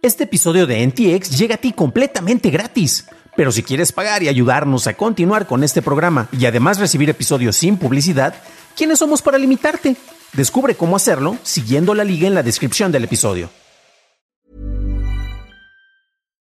Este episodio de NTX llega a ti completamente gratis. Pero si quieres pagar y ayudarnos a continuar con este programa y además recibir episodios sin publicidad, ¿quiénes somos para limitarte? Descubre cómo hacerlo siguiendo la liga en la descripción del episodio.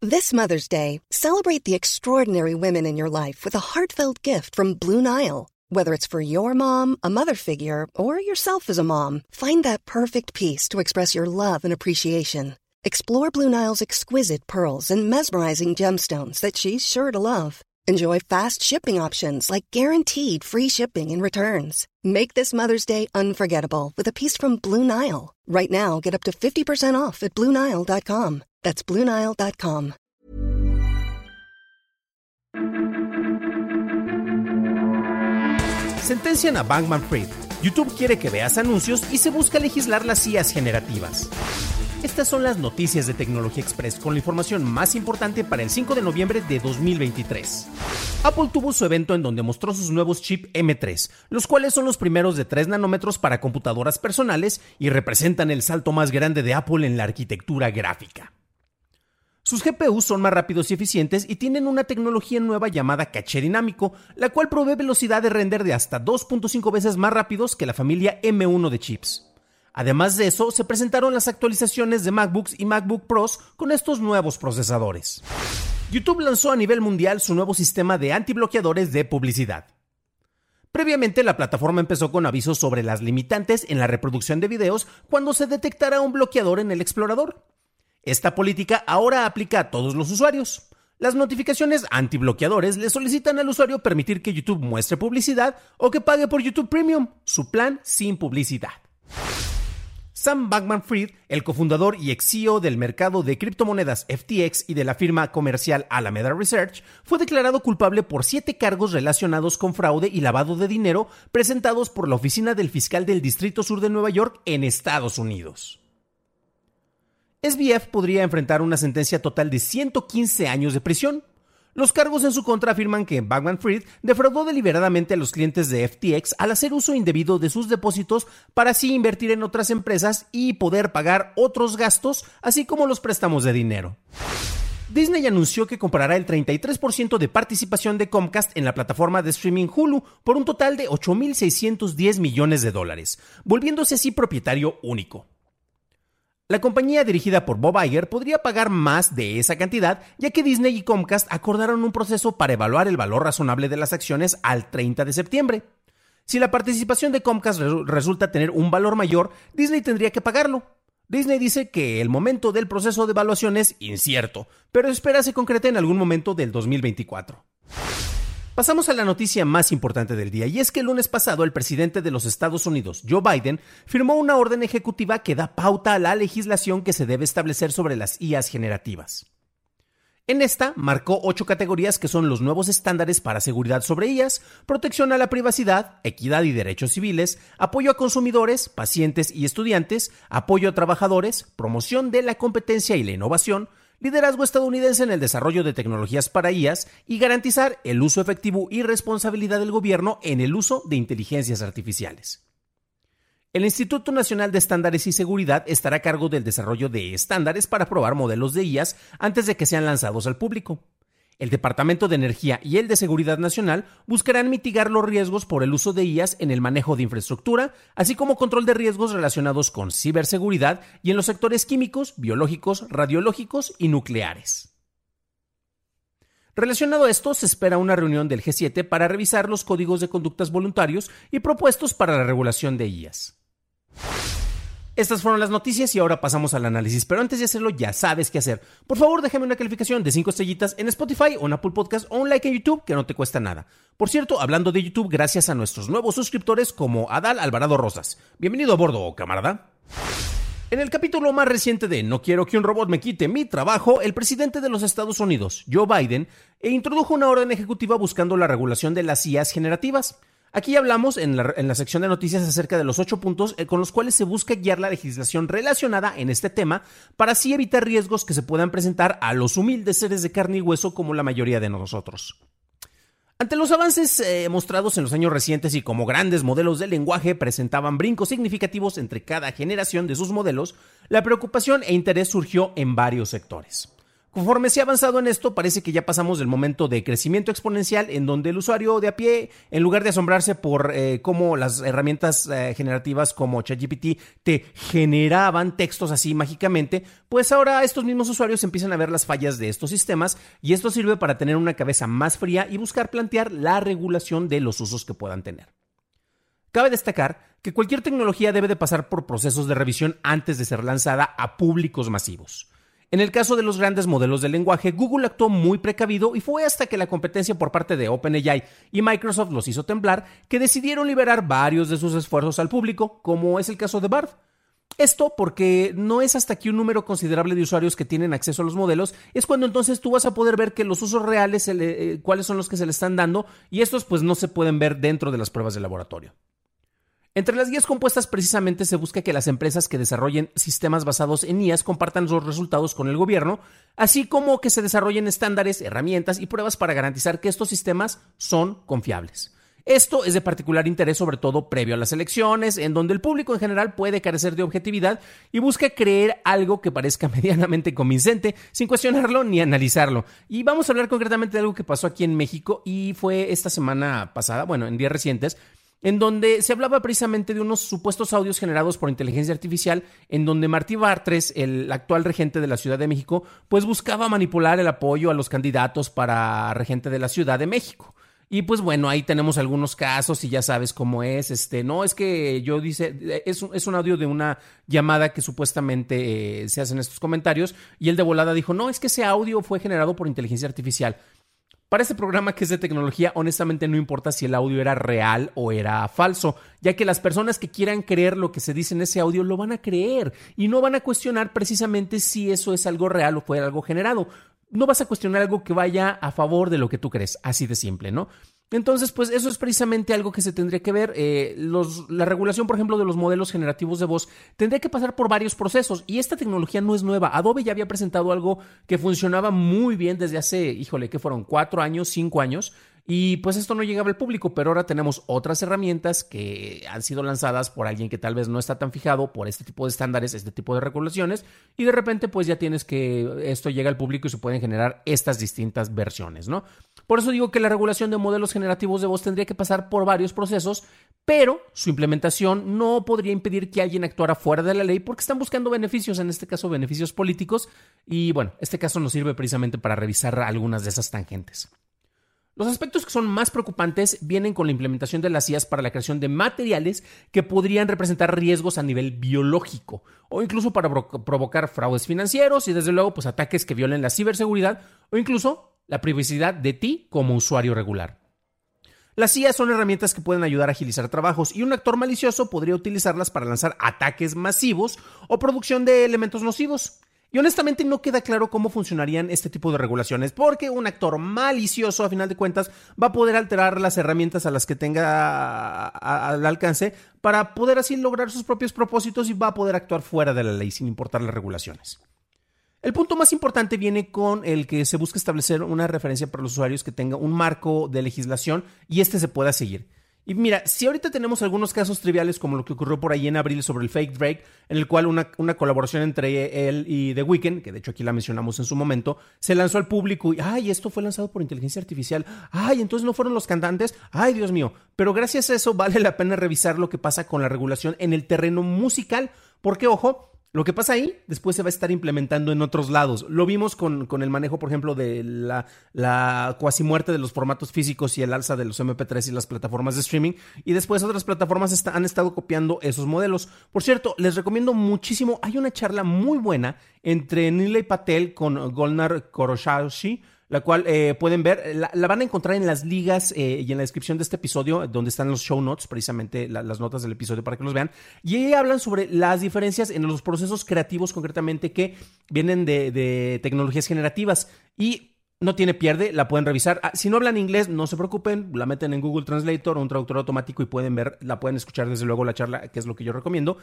This Mother's Day, celebrate the extraordinary women in your life with a heartfelt gift from Blue Nile. Whether it's for your mom, a mother figure, or yourself as a mom, find that perfect piece to express your love and appreciation. Explore Blue Nile's exquisite pearls and mesmerizing gemstones that she's sure to love. Enjoy fast shipping options like guaranteed free shipping and returns. Make this Mother's Day unforgettable with a piece from Blue Nile. Right now, get up to 50% off at BlueNile.com. That's BlueNile.com. Sentencian a Bankman Fried. YouTube quiere que veas anuncios y se busca legislar las IAs generativas. Estas son las noticias de Tecnología Express con la información más importante para el 5 de noviembre de 2023. Apple tuvo su evento en donde mostró sus nuevos chip M3, los cuales son los primeros de 3 nanómetros para computadoras personales y representan el salto más grande de Apple en la arquitectura gráfica. Sus GPUs son más rápidos y eficientes y tienen una tecnología nueva llamada caché dinámico, la cual provee velocidad de render de hasta 2.5 veces más rápidos que la familia M1 de chips. Además de eso, se presentaron las actualizaciones de MacBooks y MacBook Pros con estos nuevos procesadores. YouTube lanzó a nivel mundial su nuevo sistema de antibloqueadores de publicidad. Previamente, la plataforma empezó con avisos sobre las limitantes en la reproducción de videos cuando se detectara un bloqueador en el explorador. Esta política ahora aplica a todos los usuarios. Las notificaciones antibloqueadores le solicitan al usuario permitir que YouTube muestre publicidad o que pague por YouTube Premium, su plan sin publicidad. Sam Bankman Fried, el cofundador y ex CEO del mercado de criptomonedas FTX y de la firma comercial Alameda Research, fue declarado culpable por siete cargos relacionados con fraude y lavado de dinero presentados por la Oficina del Fiscal del Distrito Sur de Nueva York en Estados Unidos. SBF podría enfrentar una sentencia total de 115 años de prisión. Los cargos en su contra afirman que Bankman Fried defraudó deliberadamente a los clientes de FTX al hacer uso indebido de sus depósitos para así invertir en otras empresas y poder pagar otros gastos, así como los préstamos de dinero. Disney anunció que comprará el 33% de participación de Comcast en la plataforma de streaming Hulu por un total de 8.610 millones de dólares, volviéndose así propietario único. La compañía dirigida por Bob Iger podría pagar más de esa cantidad, ya que Disney y Comcast acordaron un proceso para evaluar el valor razonable de las acciones al 30 de septiembre. Si la participación de Comcast resulta tener un valor mayor, Disney tendría que pagarlo. Disney dice que el momento del proceso de evaluación es incierto, pero espera se concrete en algún momento del 2024. Pasamos a la noticia más importante del día, y es que el lunes pasado el presidente de los Estados Unidos, Joe Biden, firmó una orden ejecutiva que da pauta a la legislación que se debe establecer sobre las IAs generativas. En esta marcó ocho categorías que son los nuevos estándares para seguridad sobre IAs, protección a la privacidad, equidad y derechos civiles, apoyo a consumidores, pacientes y estudiantes, apoyo a trabajadores, promoción de la competencia y la innovación, liderazgo estadounidense en el desarrollo de tecnologías para IAS y garantizar el uso efectivo y responsabilidad del gobierno en el uso de inteligencias artificiales. El Instituto Nacional de Estándares y Seguridad estará a cargo del desarrollo de estándares para probar modelos de IAS antes de que sean lanzados al público. El Departamento de Energía y el de Seguridad Nacional buscarán mitigar los riesgos por el uso de IAS en el manejo de infraestructura, así como control de riesgos relacionados con ciberseguridad y en los sectores químicos, biológicos, radiológicos y nucleares. Relacionado a esto, se espera una reunión del G7 para revisar los códigos de conductas voluntarios y propuestos para la regulación de IAS. Estas fueron las noticias y ahora pasamos al análisis. Pero antes de hacerlo, ya sabes qué hacer. Por favor, déjame una calificación de 5 estrellitas en Spotify o en Apple Podcast o un like en YouTube que no te cuesta nada. Por cierto, hablando de YouTube, gracias a nuestros nuevos suscriptores como Adal Alvarado Rosas. Bienvenido a bordo, camarada. En el capítulo más reciente de No quiero que un robot me quite mi trabajo, el presidente de los Estados Unidos, Joe Biden, introdujo una orden ejecutiva buscando la regulación de las IAs generativas. Aquí hablamos en la, sección de noticias acerca de los ocho puntos eh, con los cuales se busca guiar la legislación relacionada en este tema para así evitar riesgos que se puedan presentar a los humildes seres de carne y hueso como la mayoría de nosotros. Ante los avances eh, mostrados en los años recientes y como grandes modelos de lenguaje presentaban brincos significativos entre cada generación de sus modelos, la preocupación e interés surgió en varios sectores. Conforme se ha avanzado en esto, parece que ya pasamos del momento de crecimiento exponencial en donde el usuario de a pie, en lugar de asombrarse por eh, cómo las herramientas eh, generativas como ChatGPT te generaban textos así mágicamente, pues ahora estos mismos usuarios empiezan a ver las fallas de estos sistemas y esto sirve para tener una cabeza más fría y buscar plantear la regulación de los usos que puedan tener. Cabe destacar que cualquier tecnología debe de pasar por procesos de revisión antes de ser lanzada a públicos masivos. En el caso de los grandes modelos de lenguaje, Google actuó muy precavido y fue hasta que la competencia por parte de OpenAI y Microsoft los hizo temblar que decidieron liberar varios de sus esfuerzos al público, como es el caso de Bard. Esto porque no es hasta que un número considerable de usuarios que tienen acceso a los modelos, es cuando entonces tú vas a poder ver que los usos reales, eh, cuáles son los que se le están dando, y estos pues no se pueden ver dentro de las pruebas de laboratorio. Entre las guías compuestas precisamente se busca que las empresas que desarrollen sistemas basados en IAS compartan los resultados con el gobierno, así como que se desarrollen estándares, herramientas y pruebas para garantizar que estos sistemas son confiables. Esto es de particular interés sobre todo previo a las elecciones, en donde el público en general puede carecer de objetividad y busca creer algo que parezca medianamente convincente sin cuestionarlo ni analizarlo. Y vamos a hablar concretamente de algo que pasó aquí en México y fue esta semana pasada, bueno, en días recientes, en donde se hablaba precisamente de unos supuestos audios generados por inteligencia artificial, en donde Martí Bartres, el actual regente de la Ciudad de México, pues buscaba manipular el apoyo a los candidatos para regente de la Ciudad de México. Y pues bueno, ahí tenemos algunos casos y ya sabes cómo es. Este, no, es que yo dice, es, es un audio de una llamada que supuestamente eh, se hacen estos comentarios y el de volada dijo, no, es que ese audio fue generado por inteligencia artificial. Para este programa que es de tecnología, honestamente no importa si el audio era real o era falso, ya que las personas que quieran creer lo que se dice en ese audio lo van a creer y no van a cuestionar precisamente si eso es algo real o fue algo generado. No vas a cuestionar algo que vaya a favor de lo que tú crees, así de simple, ¿no? Entonces, pues eso es precisamente algo que se tendría que ver. Eh, la regulación, por ejemplo, de los modelos generativos de voz tendría que pasar por varios procesos y esta tecnología no es nueva. Adobe ya había presentado algo que funcionaba muy bien desde hace, híjole, que fueron cuatro años, cinco años, y pues esto no llegaba al público, pero ahora tenemos otras herramientas que han sido lanzadas por alguien que tal vez no está tan fijado por este tipo de estándares, este tipo de regulaciones, y de repente pues ya tienes que esto llega al público y se pueden generar estas distintas versiones, ¿no? Por eso digo que la regulación de modelos generativos de voz tendría que pasar por varios procesos, pero su implementación no podría impedir que alguien actuara fuera de la ley porque están buscando beneficios, en este caso beneficios políticos, y bueno, este caso nos sirve precisamente para revisar algunas de esas tangentes. Los aspectos que son más preocupantes vienen con la implementación de las IAS para la creación de materiales que podrían representar riesgos a nivel biológico o incluso para provocar fraudes financieros y desde luego pues ataques que violen la ciberseguridad o incluso la privacidad de ti como usuario regular. Las IAS son herramientas que pueden ayudar a agilizar trabajos y un actor malicioso podría utilizarlas para lanzar ataques masivos o producción de elementos nocivos. Y honestamente no queda claro cómo funcionarían este tipo de regulaciones, porque un actor malicioso, a final de cuentas, va a poder alterar las herramientas a las que tenga al alcance para poder así lograr sus propios propósitos y va a poder actuar fuera de la ley sin importar las regulaciones. El punto más importante viene con el que se busca establecer una referencia para los usuarios que tenga un marco de legislación y este se pueda seguir. Y mira, si ahorita tenemos algunos casos triviales como lo que ocurrió por ahí en abril sobre el fake Drake, en el cual una, una, colaboración entre él y The Weeknd, que de hecho aquí la mencionamos en su momento, se lanzó al público y, ay, esto fue lanzado por inteligencia artificial, ay, entonces no fueron los cantantes, ay, Dios mío, pero gracias a eso vale la pena revisar lo que pasa con la regulación en el terreno musical, porque, ojo, lo que pasa ahí después se va a estar implementando en otros lados. Lo vimos con, con el manejo, por ejemplo, de la, la cuasi muerte de los formatos físicos y el alza de los MP3 y las plataformas de streaming. Y después otras plataformas han estado copiando esos modelos. Por cierto, les recomiendo muchísimo. Hay una charla muy buena entre Nilay Patel con Golnar Koroshashi la cual eh, pueden ver, la, van a encontrar en las ligas eh, y en la descripción de este episodio, donde están los show notes, precisamente las notas del episodio para que los vean. Y ahí hablan sobre las diferencias en los procesos creativos concretamente que vienen de, tecnologías generativas. Y no tiene pierde, la pueden revisar. Ah, si no hablan inglés, no se preocupen, la meten en Google Translator o un traductor automático y pueden ver, la pueden escuchar desde luego la charla, que es lo que yo recomiendo.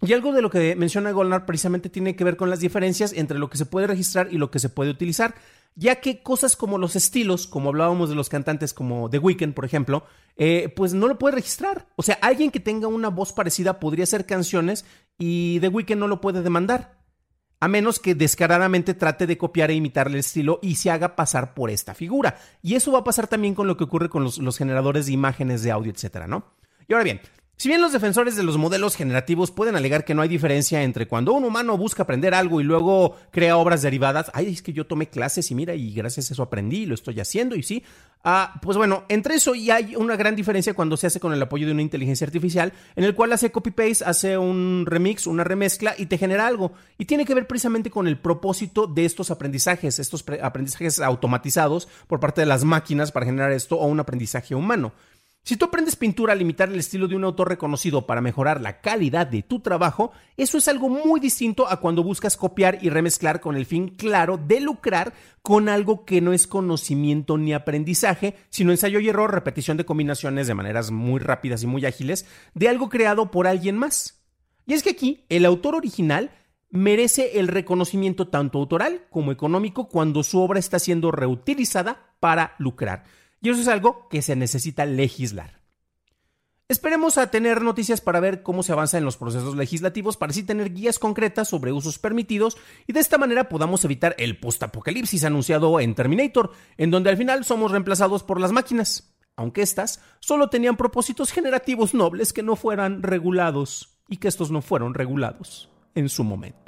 Y algo de lo que menciona Golnar precisamente tiene que ver con las diferencias entre lo que se puede registrar y lo que se puede utilizar ya que cosas como los estilos, como hablábamos de los cantantes como The Weeknd, por ejemplo, eh, pues no lo puede registrar. O sea, alguien que tenga una voz parecida podría hacer canciones y The Weeknd no lo puede demandar. A menos que descaradamente trate de copiar e imitar el estilo y se haga pasar por esta figura. Y eso va a pasar también con lo que ocurre con los, los generadores de imágenes de audio, etcétera, ¿no? Y ahora bien, si bien los defensores de los modelos generativos pueden alegar que no hay diferencia entre cuando un humano busca aprender algo y luego crea obras derivadas, ay, es que yo tomé clases y mira, y gracias a eso aprendí y lo estoy haciendo y sí, ah, pues bueno, entre eso y hay una gran diferencia cuando se hace con el apoyo de una inteligencia artificial, en el cual hace copy-paste, hace un remix, una remezcla y te genera algo. Y tiene que ver precisamente con el propósito de estos aprendizajes, estos aprendizajes automatizados por parte de las máquinas para generar esto o un aprendizaje humano. Si tú aprendes pintura a limitar el estilo de un autor reconocido para mejorar la calidad de tu trabajo, eso es algo muy distinto a cuando buscas copiar y remezclar con el fin claro de lucrar con algo que no es conocimiento ni aprendizaje, sino ensayo y error, repetición de combinaciones de maneras muy rápidas y muy ágiles de algo creado por alguien más. Y es que aquí el autor original merece el reconocimiento tanto autoral como económico cuando su obra está siendo reutilizada para lucrar. Y eso es algo que se necesita legislar. Esperemos a tener noticias para ver cómo se avanza en los procesos legislativos para así tener guías concretas sobre usos permitidos y de esta manera podamos evitar el postapocalipsis anunciado en Terminator, en donde al final somos reemplazados por las máquinas, aunque éstas solo tenían propósitos generativos nobles que no fueran regulados y que estos no fueron regulados en su momento.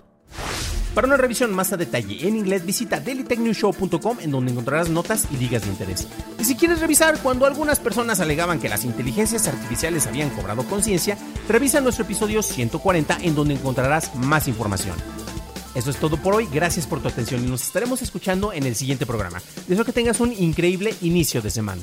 Para una revisión más a detalle en inglés, visita dailytechnewshow.com en donde encontrarás notas y ligas de interés. Y si quieres revisar cuando algunas personas alegaban que las inteligencias artificiales habían cobrado conciencia, revisa nuestro episodio 140 en donde encontrarás más información. Eso es todo por hoy, gracias por tu atención y nos estaremos escuchando en el siguiente programa. Deseo que tengas un increíble inicio de semana.